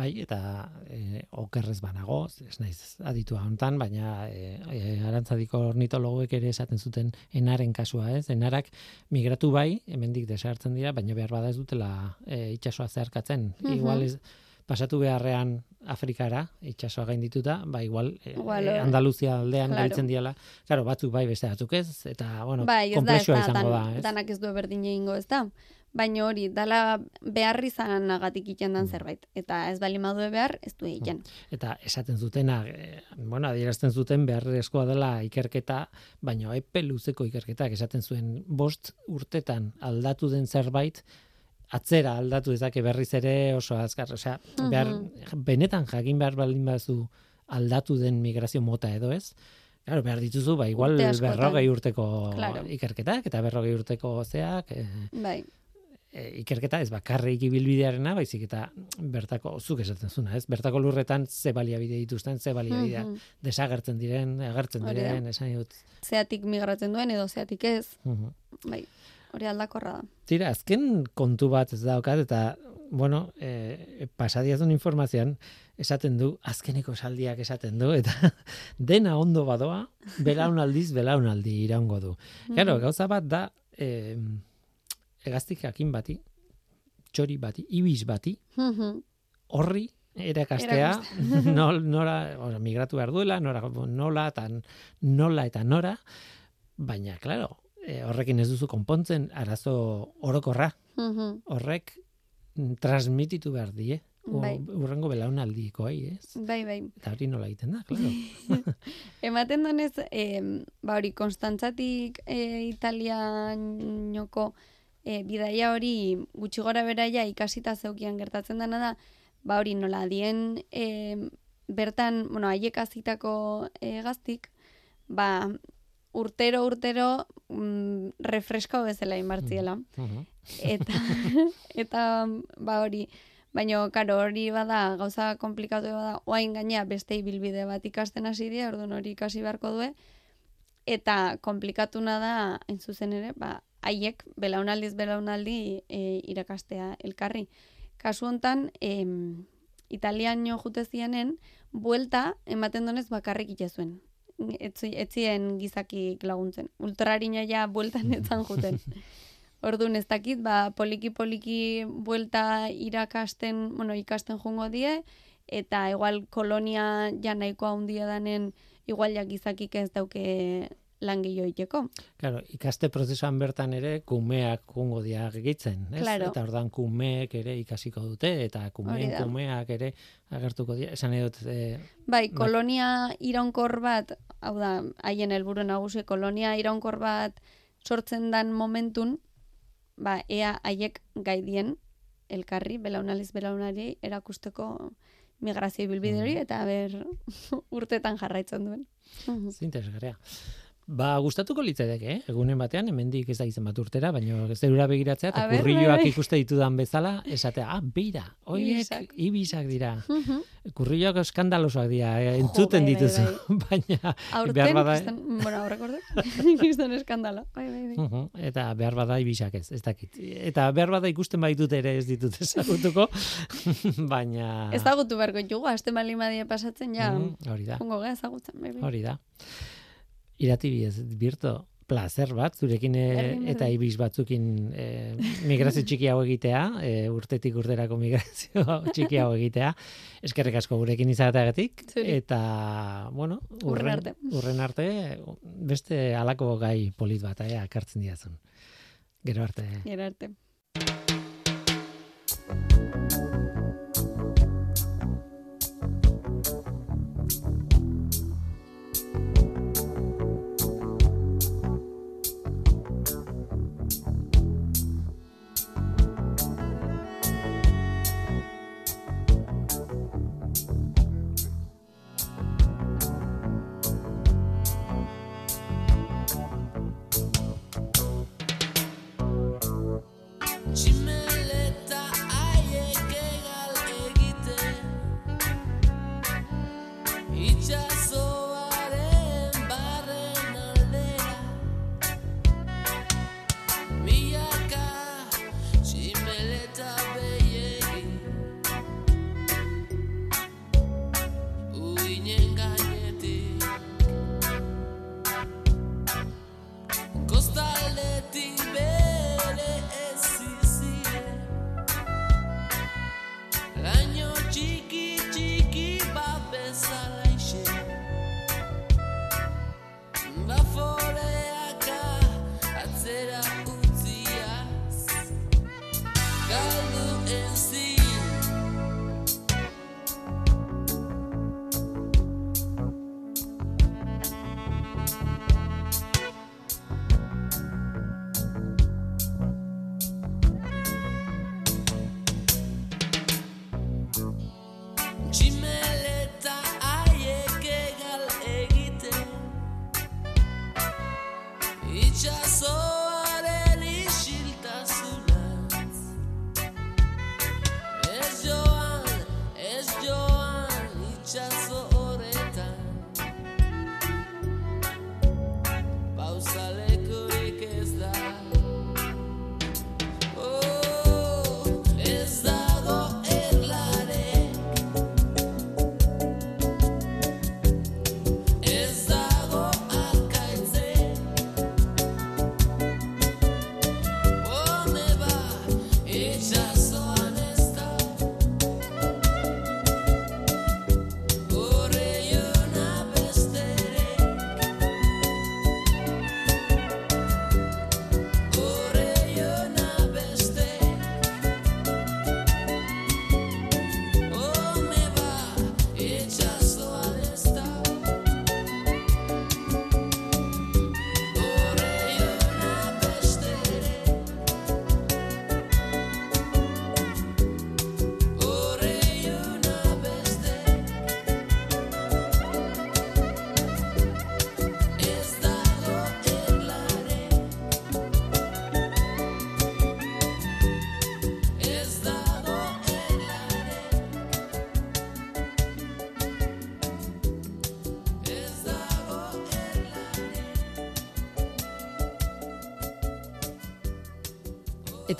Bai, eta e, okerrez banago, ez naiz aditua hontan, baina e, e, arantzadiko ornitologoek ere esaten zuten enaren kasua, ez? Enarak migratu bai, hemendik desartzen dira, baina behar bada ez dutela e, itsasoa zeharkatzen. Mhm. Igual ez, pasatu beharrean Afrikara, itsasoa gaindituta, ba igual, e, e, Andaluzia aldean claro. gelditzen diala. Claro, batzuk bai, beste batzuk ez, eta bueno, bai, ez da, ez da, izango dan, da, ez? danak ez du berdin egingo, ez da? Baina hori, dala behar izanagatik iten dan Mm. zerbait. Eta ez bali madue behar, ez du egiten. eta esaten zutena, e, bueno, adierazten zuten beharrezkoa dela ikerketa, baina epe luzeko ikerketak esaten zuen bost urtetan aldatu den zerbait, atzera aldatu dezake berriz ere oso azkar, osea, behar, benetan jakin behar baldin bazu aldatu den migrazio mota edo ez, Claro, behar dituzu, ba, igual berrogei urteko Claro. ikerketak, eta berrogei urteko zeak, e, Bai, e, ikerketa ez bakarrik ibilbidearena, baizik eta bertako, zuk esaten zuna, ez? Bertako lurretan ze baliabide dituzten, ze baliabide Mhm. desagertzen diren, agertzen Hori diren, esan dut. zeatik migratzen duen edo zeatik ez, Mhm. bai, hori aldakorra da. Tira, azken kontu bat ez daukat, eta, bueno, e, pasadiazun informazioan, esaten du, azkeneko saldiak esaten du, eta dena ondo badoa, belaunaldiz, belaunaldi iraungo du. Claro, Mhm. gauza bat da, e, egaztik jakin bati, txori bati, ibiz bati, Mhm. horri erakastea nol, nora, ora, migratu behar duela, nora, nola eta nola eta nora, baina, claro, e, horrekin ez duzu konpontzen arazo orokorra, Mhm. horrek mm, transmititu behar die, Bai. urrengo belaunaldikoei, ez? Bai, bai. Eta hori nola egiten da, claro. Ematen donez, em, ba hori, Konstantzatik e, Italianoko e, bidaia hori gutxi gora beraia ikasita zeukian gertatzen dena da, ba hori nola dien em, bertan, bueno, haiek azitako e, gaztik, ba urtero urtero mm, refresko bezala inbartziela. Mhm. eta eta ba hori baina karo hori bada gauza komplikatu bada oain gainea beste ibilbide bat ikasten hasi dira orduan hori ikasi beharko due eta komplikatuna da hain zuzen ere ba haiek belaunaldiz belaunaldi e, irakastea elkarri. Kasu hontan em, italiano jute zienen buelta ematen donez bakarrik ite zuen. Etzi, etzien gizakik laguntzen. Ultrarina ja bueltan etzan juten. Orduan ez dakit, ba, poliki-poliki buelta irakasten, bueno, ikasten jungo die, eta igual kolonia ja nahikoa handia danen, igual ja gizakik ez dauke langillo iteko. Claro, ikaste prozesuan bertan ere kumeak kungo dia gehitzen, ez? Claro. Eta ordan kumeek ere ikasiko dute eta kumeen kumeak ere agertuko dira. Esan nahi dut e, Bai, kolonia iraunkor bat, hau da, haien helburu nagusi, kolonia iraunkor bat sortzen dan momentun, ba, ea haiek gaidien elkarri, belaunaliz belaunari, erakusteko migrazio bilbide hori, eta ber urtetan jarraitzen duen. Mhm. Ba, gustatuko litzedek, eh? Egunen batean, hemendik ez da izen bat urtera, baina ez deura begiratzea, eta kurrilloak bai. ikuste ditudan bezala, esatea, ah, beira, oiek Ibisak. ibisak dira. Mhm. Kurrilloak eskandalosoak dira, eh, entzuten bai, bai, dituzu, baina Aurten, behar bada... kriston, bueno, aurrek orde, kriston eskandala. Bai, bai, bai. Mhm, Eta behar bada ibisak ez, ez dakit. Eta behar bada ikusten baitut ere ez ditut ezagutuko, baina... Ezagutu beharko ditugu, aste bali pasatzen, ja, Mhm, hori da. jongo ga ezagutzen, bai, bai. Hori da. Irati bidez, birto, placer bat, zurekin e, eta ibiz batzukin e, migrazio txiki hau egitea, e, urtetik urterako migrazio txiki hau egitea. Eskerrik asko gurekin izateagatik eta bueno, Hurren arte. Urren arte beste halako gai polit bat eh, akartzen diazun. Gero arte. Gero arte.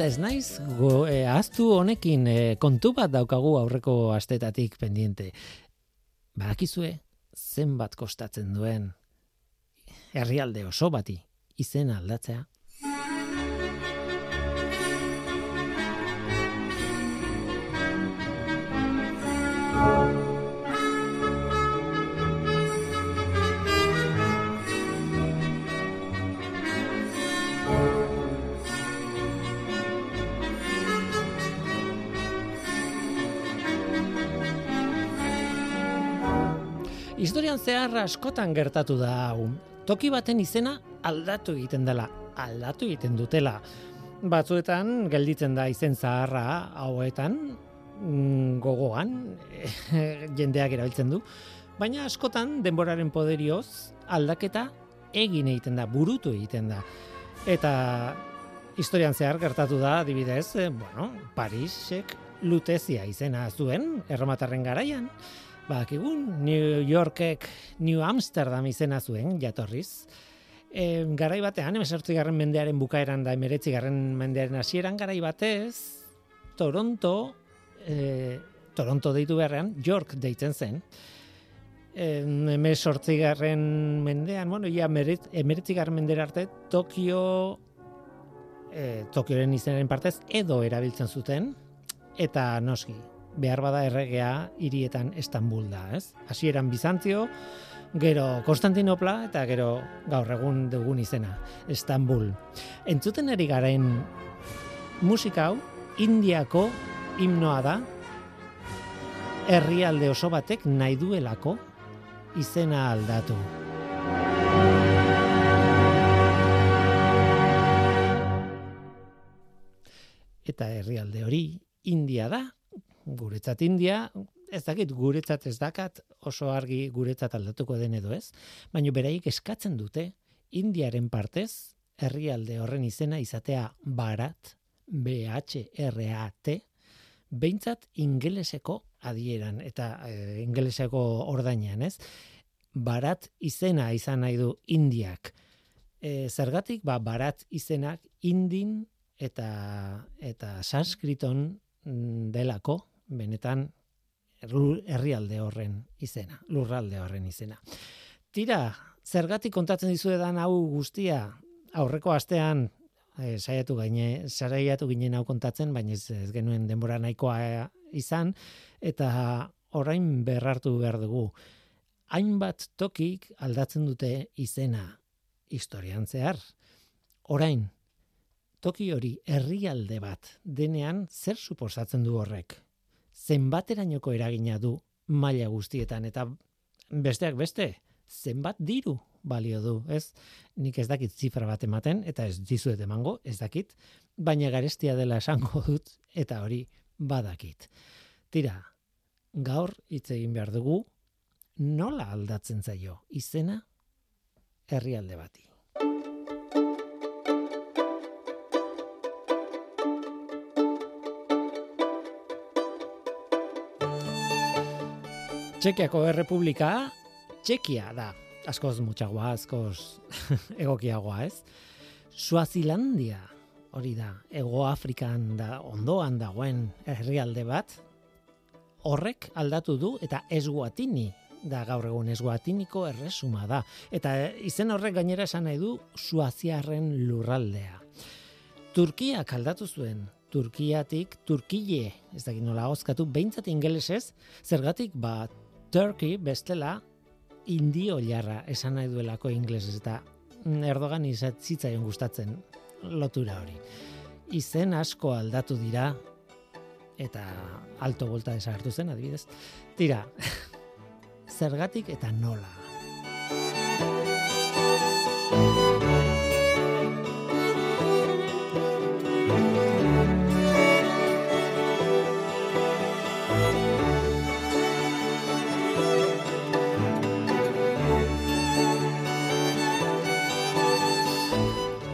Eta ez naiz, go, e, ahaztu honekin e, kontu bat daukagu aurreko astetatik pendiente. Badakizue, zenbat kostatzen duen herrialde oso bati izena aldatzea. Zehar askotan gertatu da hau. Toki baten izena aldatu egiten dela, aldatu egiten dutela. Batzuetan gelditzen da izen zaharra hauetan, mm, gogoan jendeak erabiltzen du, baina askotan denboraren poderioz aldaketa egin egiten da, burutu egiten da. Eta historian zehar gertatu da, adibidez, eh, bueno, Parisek Lutezia izena zuen, erromatarren garaian, Badakigu, New Yorkek New Amsterdam izena zuen, jatorriz. E, garai batean, emesortzi garren mendearen bukaeran da emeretzi garren mendearen hasieran garai batez, Toronto, e, Toronto deitu beharrean, York deitzen zen. E, garren mendean, bueno, ja emeretzi garren mendera arte, Tokio, e, Tokioren izenaren partez, edo erabiltzen zuten, eta noski, behar bada erregea hirietan Istanbul da, ez? Hasieran Bizantzio, gero Konstantinopla eta gero gaur egun dugun izena, Istanbul. Entzuten ari garen musika hau Indiako himnoa da. Herrialde oso batek nahi duelako izena aldatu. Eta herrialde hori India da, guretzat India, ez dakit guretzat ez dakat oso argi guretzat aldatuko den edo ez, baina beraik eskatzen dute Indiaren partez herrialde horren izena izatea barat, B-H-R-A-T, behintzat ingeleseko adieran, eta e, ingeleseko ordainean, ez? Barat izena izan nahi du Indiak. E, zergatik, ba, barat izenak indin eta, eta sanskriton mm, delako, benetan herrialde horren izena, lurralde horren izena. Tira, zergatik kontatzen dizuedan hau guztia aurreko astean e, saiatu gaine, saiatu ginen hau kontatzen, baina ez, ez genuen denbora nahikoa eh, izan eta orain berrartu behar dugu. Hainbat tokik aldatzen dute izena historian zehar. Orain, toki hori herrialde bat denean zer suposatzen du horrek? Zenbaterainoko eragina du maila guztietan eta besteak beste zenbat diru balio du, ez? Nik ez dakit zifra bat ematen eta ez dizuet emango, ez dakit, baina garestia dela esango dut eta hori badakit. Tira, gaur hitz egin behar dugu nola aldatzen zaio izena herrialde bati. Txekiako Errepublika, Txekia da. Askoz mutxagoa, askoz egokiagoa, ez? Suazilandia, hori da, Ego Afrikan da, ondoan dagoen herrialde bat, horrek aldatu du eta esguatini da gaur egun esguatiniko erresuma da. Eta izen horrek gainera esan nahi du Suaziarren lurraldea. Turkiak aldatu zuen, Turkiatik, Turkille, ez dakit nola oskatu, behintzat ingelesez, zergatik, ba, Turkey bestela indio jarra esan nahi duelako inglesez eta Erdogan izatzaion gustatzen lotura hori. Izen asko aldatu dira eta alto volta desagertu zen adibidez. Tira, zergatik eta nola.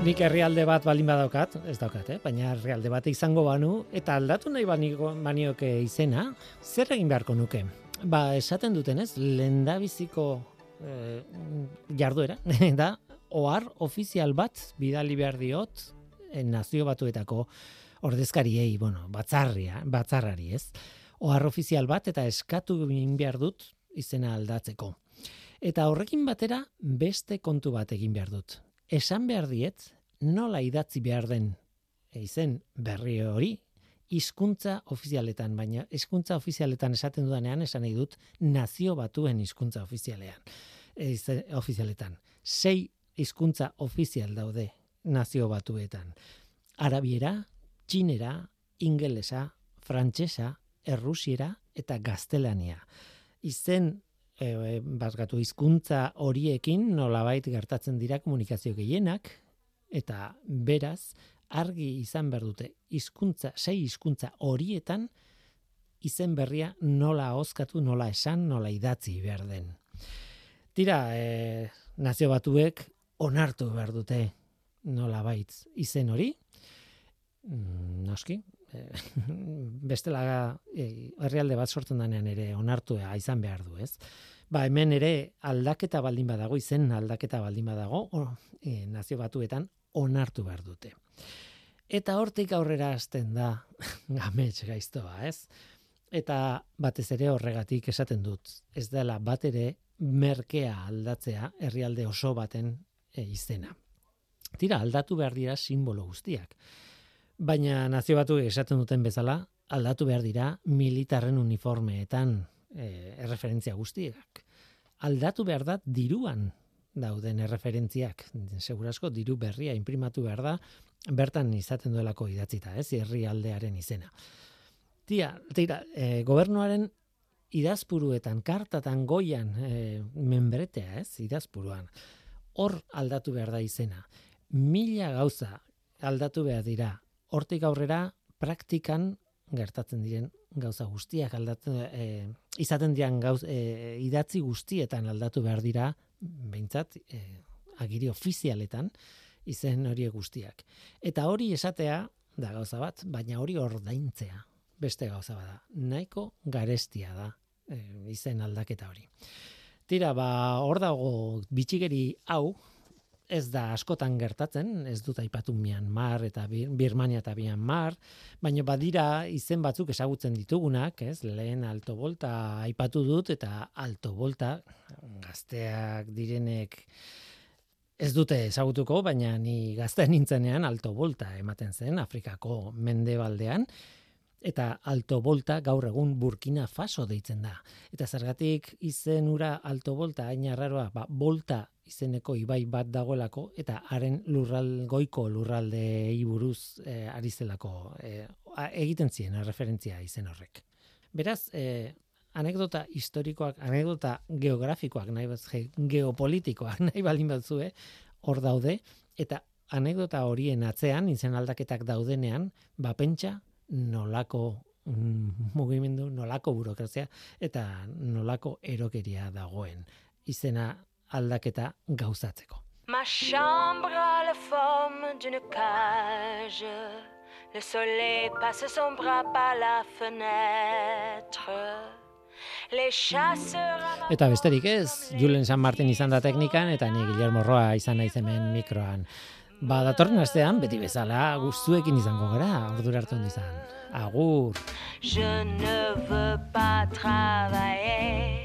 Nik herrialde bat balin badaukat, ez daukat, eh? baina herrialde bat izango banu, eta aldatu nahi baniko, banioke izena, zer egin beharko nuke? Ba, esaten duten ez, lendabiziko eh, jarduera, da, ohar ofizial bat bidali behar diot eh, nazio batuetako ordezkariei, bueno, batzarria, batzarrari ez. Ohar ofizial bat eta eskatu egin behar dut izena aldatzeko. Eta horrekin batera beste kontu bat egin behar dut. Esan behar diet, nola idatzi behar den izen berri hori hizkuntza ofizialetan, baina hizkuntza ofizialetan esaten dudanean esan nahi dut nazio batuen hizkuntza ofizialean. Eize, ofizialetan. Sei hizkuntza ofizial daude nazio batuetan. Arabiera, txinera, ingelesa, frantsesa, errusiera eta gaztelania. Izen e, bazgatu hizkuntza horiekin nolabait gertatzen dira komunikazio gehienak, eta beraz argi izan behar dute hizkuntza sei hizkuntza horietan izen berria nola hozkatu, nola esan, nola idatzi behar den. Tira, e, nazio batuek onartu behar dute nola baitz izen hori, Mm, noski, e, bestela e, herrialde bat sortzen denean ere onartua izan behar du, ez? Ba, hemen ere aldaketa baldin badago, izen aldaketa baldin badago, o, e, nazio batuetan onartu behar dute. Eta hortik aurrera hasten da gamets gaiztoa, ez? Eta batez ere horregatik esaten dut, ez dela bat ere merkea aldatzea herrialde oso baten e, izena. Tira, aldatu behar dira simbolo guztiak. Baina nazio batu esaten duten bezala, aldatu behar dira militarren uniformeetan e, erreferentzia guztiak. Aldatu behar da diruan dauden erreferentziak. Segurasko diru berria imprimatu behar da, bertan izaten duelako idatzita, ez, herrialdearen izena. Tia, tira, e, gobernuaren idazpuruetan, kartatan goian e, menbretea, ez, idazpuruan. Hor aldatu behar da izena. Mila gauza aldatu behar dira. Hortik aurrera praktikan gertatzen diren gauza guztiak aldatzen e, izaten diren gauz e, idatzi guztietan aldatu behar dira behintzat e, agiri ofizialetan izen horiek guztiak. Eta hori esatea da gauza bat, baina hori ordaintzea beste gauza bada. Nahiko garestia da e, izen aldaketa hori. Tira, ba, hor dago bitxigeri hau, ez da askotan gertatzen, ez dut aipatu Myanmar eta Bir- Birmania eta Myanmar, baina badira izen batzuk ezagutzen ditugunak, ez? Lehen Alto Volta aipatu dut eta Alto Volta gazteak direnek ez dute ezagutuko, baina ni gazte nintzenean Alto Volta ematen zen Afrikako mendebaldean eta Alto Volta gaur egun Burkina Faso deitzen da. Eta zergatik izen ura Alto Volta hain arraroa, ba, Volta izeneko ibai bat dagoelako eta haren lurral goiko lurraldeei buruz eh, ari zelako a- egiten zien referentzia izen horrek. Beraz, eh, anekdota historikoak, anekdota geografikoak, nahi bat, ge- geopolitikoak, nahi baldin batzue, hor daude, eta anekdota horien atzean, izen aldaketak daudenean, ba pentsa nolako mm, mugimendu, nolako burokrazia, eta nolako erokeria dagoen izena aldaketa gauzatzeko. Ma chambre a la forme d'une cage. Le soleil passe son bras par la fenêtre. Eta besterik ez, Julen San Martin izan da teknikan, eta ni Guillermo Roa izan naiz hemen mikroan. Ba, datorren astean, beti bezala, guztuekin izango gara, ordura arte ondo izan. Agur! Je ne veux pas travailler,